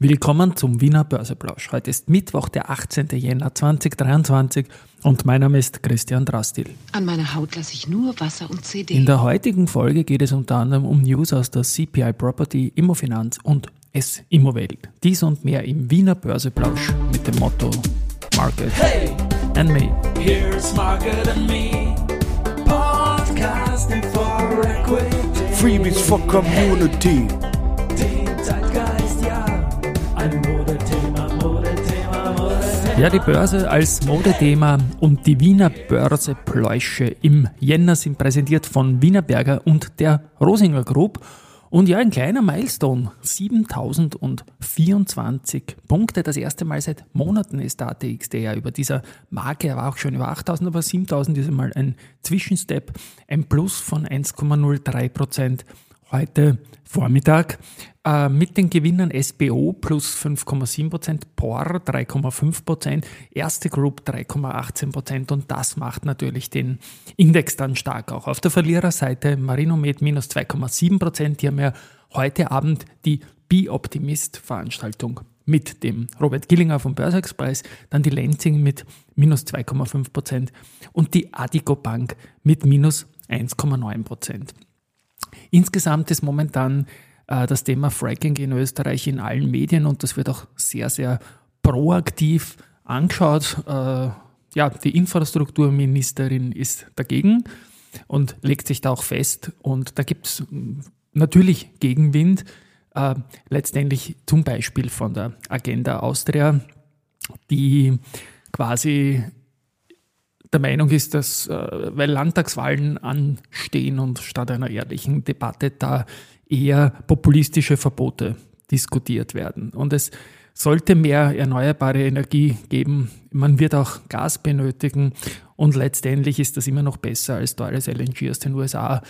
Willkommen zum Wiener Börseplausch. Heute ist Mittwoch, der 18. Jänner 2023 und mein Name ist Christian Drastil. An meiner Haut lasse ich nur Wasser und CD. In der heutigen Folge geht es unter anderem um News aus der CPI Property, Immofinanz und S Immowelt. Dies und mehr im Wiener Börseplausch mit dem Motto Market hey, and Me. Here's Market and Me. Podcasting for Equity. Freebies for Community. Ja, die Börse als Modethema und die Wiener Börsepläusche im Jänner sind präsentiert von Wiener Berger und der Rosinger Group. Und ja, ein kleiner Milestone, 7024 Punkte. Das erste Mal seit Monaten ist der ATX, über dieser Marke, er war auch schon über 8000, aber 7000 ist einmal ein Zwischenstep, ein Plus von 1,03 Prozent heute Vormittag äh, mit den Gewinnern SBO plus 5,7%, POR 3,5%, Erste Group 3,18% und das macht natürlich den Index dann stark auch. Auf der Verliererseite Marinomed minus 2,7%, die haben ja heute Abend die Be Optimist Veranstaltung mit dem Robert Gillinger vom Börseexpress, dann die Lenzing mit minus 2,5% und die Adico Bank mit minus 1,9%. Insgesamt ist momentan äh, das Thema Fracking in Österreich in allen Medien und das wird auch sehr, sehr proaktiv angeschaut. Äh, ja, die Infrastrukturministerin ist dagegen und legt sich da auch fest. Und da gibt es natürlich Gegenwind, äh, letztendlich zum Beispiel von der Agenda Austria, die quasi der Meinung ist, dass, äh, weil Landtagswahlen anstehen und statt einer ehrlichen Debatte da eher populistische Verbote diskutiert werden. Und es sollte mehr erneuerbare Energie geben. Man wird auch Gas benötigen und letztendlich ist das immer noch besser als teures LNG aus den USA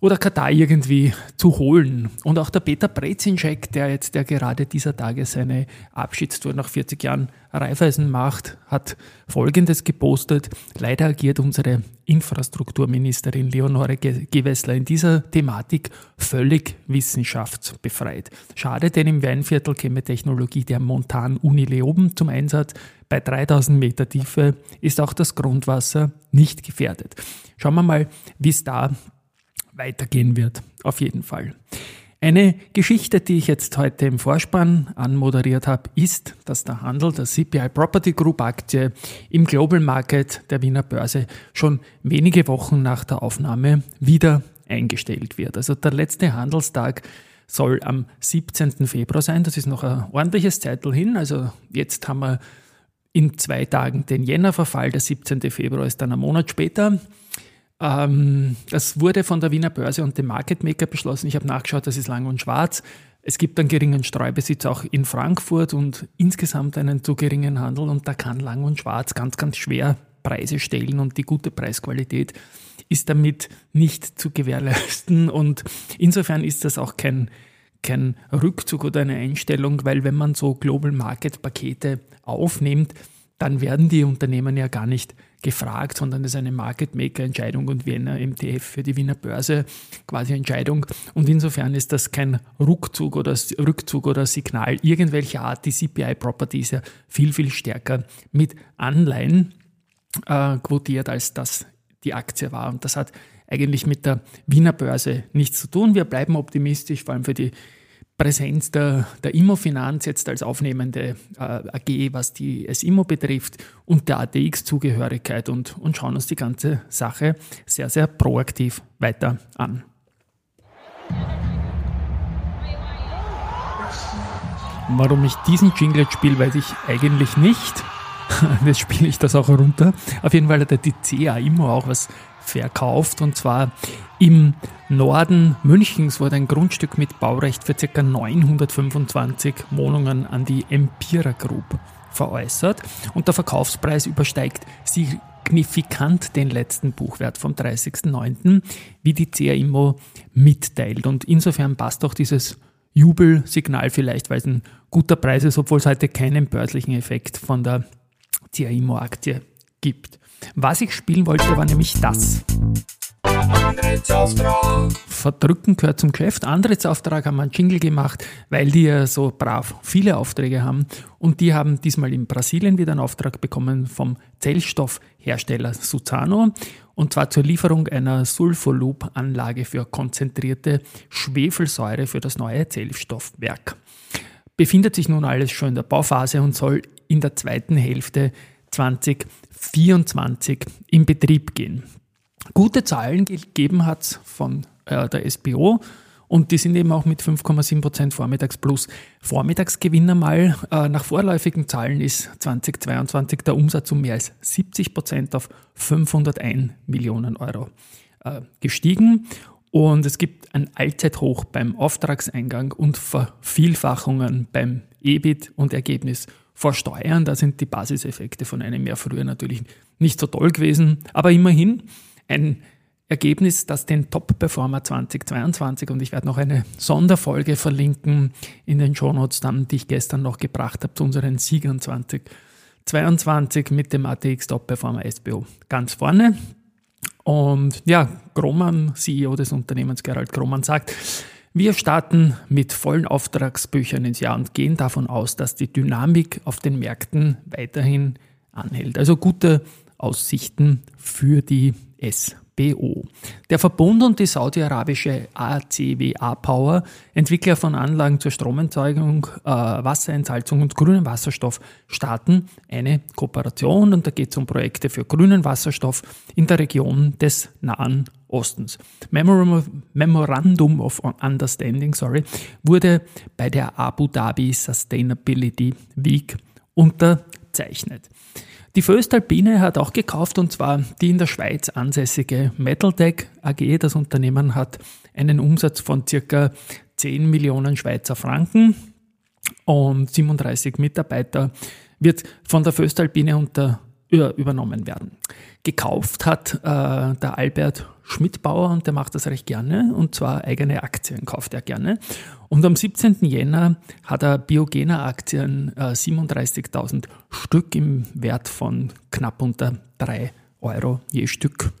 oder Katar irgendwie zu holen. Und auch der Peter Brezinschek, der jetzt der gerade dieser Tage seine Abschiedstour nach 40 Jahren Raiffeisen macht, hat Folgendes gepostet. Leider agiert unsere Infrastrukturministerin Leonore Gewessler in dieser Thematik völlig wissenschaftsbefreit. Schade, denn im Weinviertel käme Technologie der Montan-Uni Leoben zum Einsatz. Bei 3000 Meter Tiefe ist auch das Grundwasser nicht gefährdet. Schauen wir mal, wie es da weitergehen wird. Auf jeden Fall. Eine Geschichte, die ich jetzt heute im Vorspann anmoderiert habe, ist, dass der Handel der CPI Property Group Aktie im Global Market der Wiener Börse schon wenige Wochen nach der Aufnahme wieder eingestellt wird. Also der letzte Handelstag soll am 17. Februar sein. Das ist noch ein ordentliches Zeitl hin. Also jetzt haben wir in zwei Tagen den Jännerverfall. Der 17. Februar ist dann ein Monat später. Ähm, das wurde von der Wiener Börse und dem Market Maker beschlossen. Ich habe nachgeschaut, das ist lang und schwarz. Es gibt einen geringen Streubesitz auch in Frankfurt und insgesamt einen zu geringen Handel und da kann lang und schwarz ganz, ganz schwer Preise stellen und die gute Preisqualität ist damit nicht zu gewährleisten und insofern ist das auch kein, kein Rückzug oder eine Einstellung, weil wenn man so Global Market Pakete aufnimmt, dann werden die Unternehmen ja gar nicht gefragt, sondern es ist eine Market Maker Entscheidung und Wiener MTF für die Wiener Börse quasi Entscheidung. Und insofern ist das kein Rückzug oder Rückzug oder Signal irgendwelcher Art. Die CPI Property ist ja viel, viel stärker mit Anleihen äh, quotiert, als das die Aktie war. Und das hat eigentlich mit der Wiener Börse nichts zu tun. Wir bleiben optimistisch, vor allem für die Präsenz der, der Immofinanz jetzt als aufnehmende äh, AG, was die SIMO betrifft und der ATX-Zugehörigkeit und, und schauen uns die ganze Sache sehr, sehr proaktiv weiter an. Warum ich diesen Jingle spiele, weiß ich eigentlich nicht. Jetzt spiele ich das auch runter. Auf jeden Fall hat die CA immer auch was verkauft und zwar im Norden Münchens wurde ein Grundstück mit Baurecht für ca. 925 Wohnungen an die Empira Group veräußert und der Verkaufspreis übersteigt signifikant den letzten Buchwert vom 30.09., wie die CA Immo mitteilt. Und insofern passt auch dieses Jubelsignal vielleicht, weil es ein guter Preis ist, obwohl es heute keinen börslichen Effekt von der CA Immo Aktie gibt. Was ich spielen wollte, war nämlich das. Verdrücken gehört zum Geschäft. Antrittsauftrag haben wir einen Jingle gemacht, weil die ja so brav viele Aufträge haben. Und die haben diesmal in Brasilien wieder einen Auftrag bekommen vom Zellstoffhersteller Suzano. Und zwar zur Lieferung einer Sulfoloop-Anlage für konzentrierte Schwefelsäure für das neue Zellstoffwerk. Befindet sich nun alles schon in der Bauphase und soll in der zweiten Hälfte 2024 in Betrieb gehen gute Zahlen gegeben hat von äh, der SBO. Und die sind eben auch mit 5,7% Vormittags plus Vormittagsgewinner mal. Äh, nach vorläufigen Zahlen ist 2022 der Umsatz um mehr als 70% auf 501 Millionen Euro äh, gestiegen. Und es gibt ein Allzeithoch beim Auftragseingang und Vervielfachungen beim EBIT und Ergebnis vor Steuern. Da sind die Basiseffekte von einem Jahr früher natürlich nicht so toll gewesen. Aber immerhin, ein Ergebnis, das den Top-Performer 2022 und ich werde noch eine Sonderfolge verlinken in den Shownotes, dann, die ich gestern noch gebracht habe zu unseren Siegern 2022 mit dem ATX Top-Performer SBO ganz vorne. Und ja, Grohmann, CEO des Unternehmens Gerald Grohmann, sagt, wir starten mit vollen Auftragsbüchern ins Jahr und gehen davon aus, dass die Dynamik auf den Märkten weiterhin anhält. Also gute Aussichten für die SBO. Der Verbund und die saudi-arabische ACWA Power, Entwickler von Anlagen zur Stromerzeugung, äh, Wasserentsalzung und grünem Wasserstoff, starten eine Kooperation und da geht es um Projekte für grünen Wasserstoff in der Region des Nahen Ostens. Memorandum of Understanding sorry, wurde bei der Abu Dhabi Sustainability Week unterzeichnet. Die Föstalpine hat auch gekauft und zwar die in der Schweiz ansässige Metaltech AG. Das Unternehmen hat einen Umsatz von circa 10 Millionen Schweizer Franken und 37 Mitarbeiter wird von der Föstalpine unter übernommen werden. Gekauft hat äh, der Albert Schmidtbauer und der macht das recht gerne und zwar eigene Aktien kauft er gerne. Und am 17. Jänner hat er Biogena Aktien äh, 37.000 Stück im Wert von knapp unter 3 Euro je Stück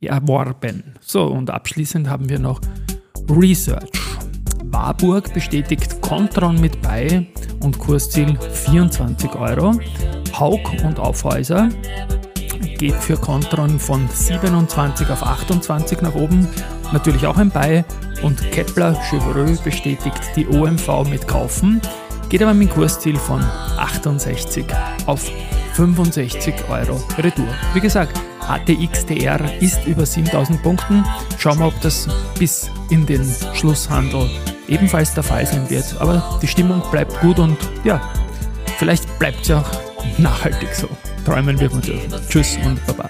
erworben. So, und abschließend haben wir noch Research. Warburg bestätigt Contron mit bei und Kursziel 24 Euro. Haug und Aufhäuser geht für Contron von 27 auf 28 nach oben, natürlich auch ein Bei. Und Kepler Chevreux bestätigt die OMV mit Kaufen, geht aber mit dem Kursziel von 68 auf 65 Euro Retour. Wie gesagt, ATXDR ist über 7000 Punkten. Schauen wir, ob das bis in den Schlusshandel ebenfalls der Fall sein wird. Aber die Stimmung bleibt gut und ja, vielleicht bleibt es ja auch nachhaltig so. Träumen wird man dürfen. Tschüss und Baba.